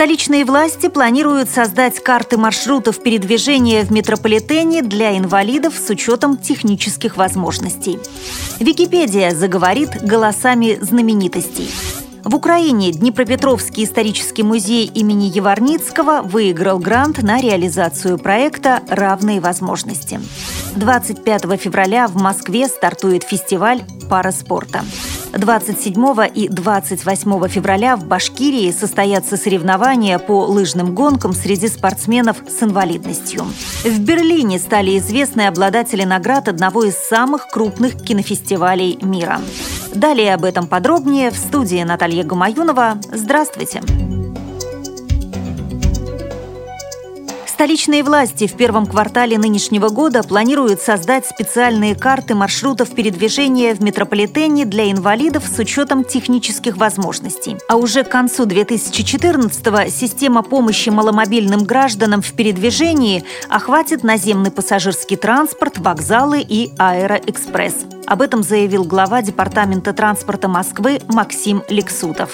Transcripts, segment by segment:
Столичные власти планируют создать карты маршрутов передвижения в метрополитене для инвалидов с учетом технических возможностей. Википедия заговорит голосами знаменитостей. В Украине Днепропетровский исторический музей имени Еварницкого выиграл грант на реализацию проекта «Равные возможности». 25 февраля в Москве стартует фестиваль параспорта. 27 и 28 февраля в Башкирии состоятся соревнования по лыжным гонкам среди спортсменов с инвалидностью. В Берлине стали известны обладатели наград одного из самых крупных кинофестивалей мира. Далее об этом подробнее в студии Наталья Гумаюнова. Здравствуйте! Столичные власти в первом квартале нынешнего года планируют создать специальные карты маршрутов передвижения в метрополитене для инвалидов с учетом технических возможностей. А уже к концу 2014-го система помощи маломобильным гражданам в передвижении охватит наземный пассажирский транспорт, вокзалы и аэроэкспресс. Об этом заявил глава Департамента транспорта Москвы Максим Лексутов.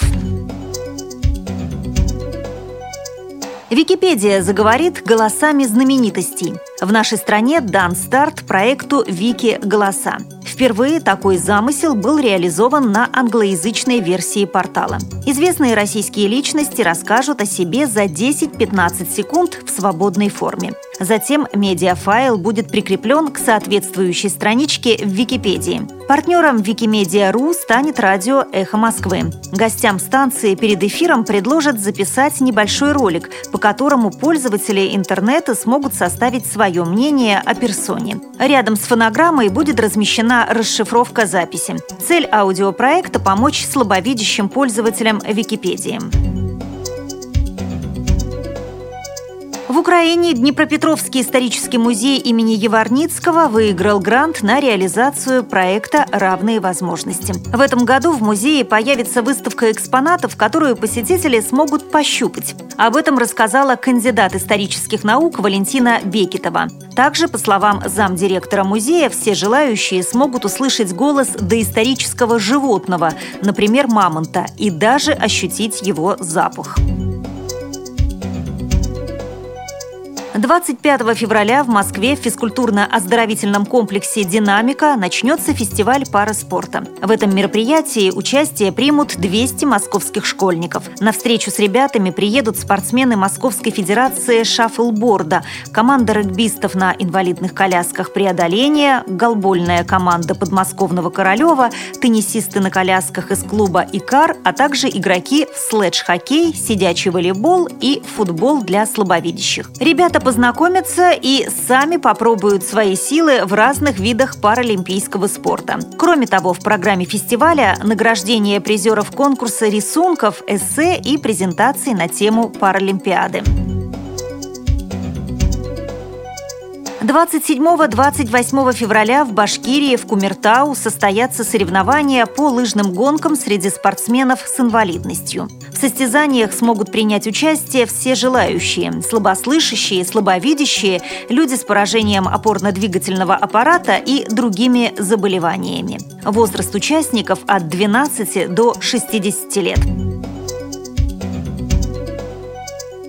Википедия заговорит голосами знаменитостей. В нашей стране дан старт проекту «Вики голоса». Впервые такой замысел был реализован на англоязычной версии портала. Известные российские личности расскажут о себе за 10-15 секунд в свободной форме. Затем медиафайл будет прикреплен к соответствующей страничке в Википедии. Партнером Викимедиа.ру станет радио «Эхо Москвы». Гостям станции перед эфиром предложат записать небольшой ролик, по которому пользователи интернета смогут составить свое мнение о персоне. Рядом с фонограммой будет размещена расшифровка записи. Цель аудиопроекта – помочь слабовидящим пользователям Википедии. В Украине Днепропетровский исторический музей имени Еварницкого выиграл грант на реализацию проекта «Равные возможности». В этом году в музее появится выставка экспонатов, которую посетители смогут пощупать. Об этом рассказала кандидат исторических наук Валентина Бекетова. Также, по словам замдиректора музея, все желающие смогут услышать голос доисторического животного, например, мамонта, и даже ощутить его запах. 25 февраля в Москве в физкультурно-оздоровительном комплексе «Динамика» начнется фестиваль параспорта. В этом мероприятии участие примут 200 московских школьников. На встречу с ребятами приедут спортсмены Московской Федерации шаффлборда, команда регбистов на инвалидных колясках преодоления, голбольная команда подмосковного Королева, теннисисты на колясках из клуба «Икар», а также игроки в следж-хоккей, сидячий волейбол и футбол для слабовидящих. Ребята познакомятся и сами попробуют свои силы в разных видах паралимпийского спорта. Кроме того, в программе фестиваля награждение призеров конкурса рисунков, эссе и презентаций на тему Паралимпиады. 27-28 февраля в Башкирии в Кумертау состоятся соревнования по лыжным гонкам среди спортсменов с инвалидностью. В состязаниях смогут принять участие все желающие – слабослышащие, слабовидящие, люди с поражением опорно-двигательного аппарата и другими заболеваниями. Возраст участников от 12 до 60 лет.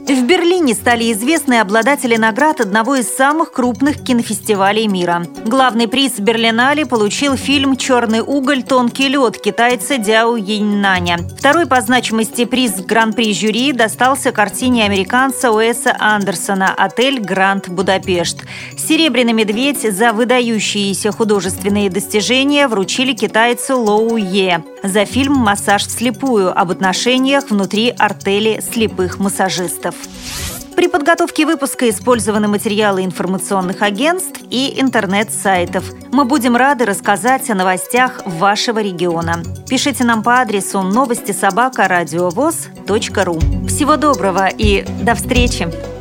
В Берлине стали известны обладатели наград одного из самых крупных кинофестивалей мира. Главный приз Берлинале получил фильм «Черный уголь. Тонкий лед» китайца Дяо Йиннаня. Второй по значимости приз Гран-при жюри достался картине американца Уэса Андерсона «Отель Гранд Будапешт». Серебряный медведь за выдающиеся художественные достижения вручили китайцу Лоу Е за фильм «Массаж вслепую» об отношениях внутри артели слепых массажистов. При подготовке выпуска использованы материалы информационных агентств и интернет-сайтов. Мы будем рады рассказать о новостях вашего региона. Пишите нам по адресу новости собака ру. Всего доброго и до встречи!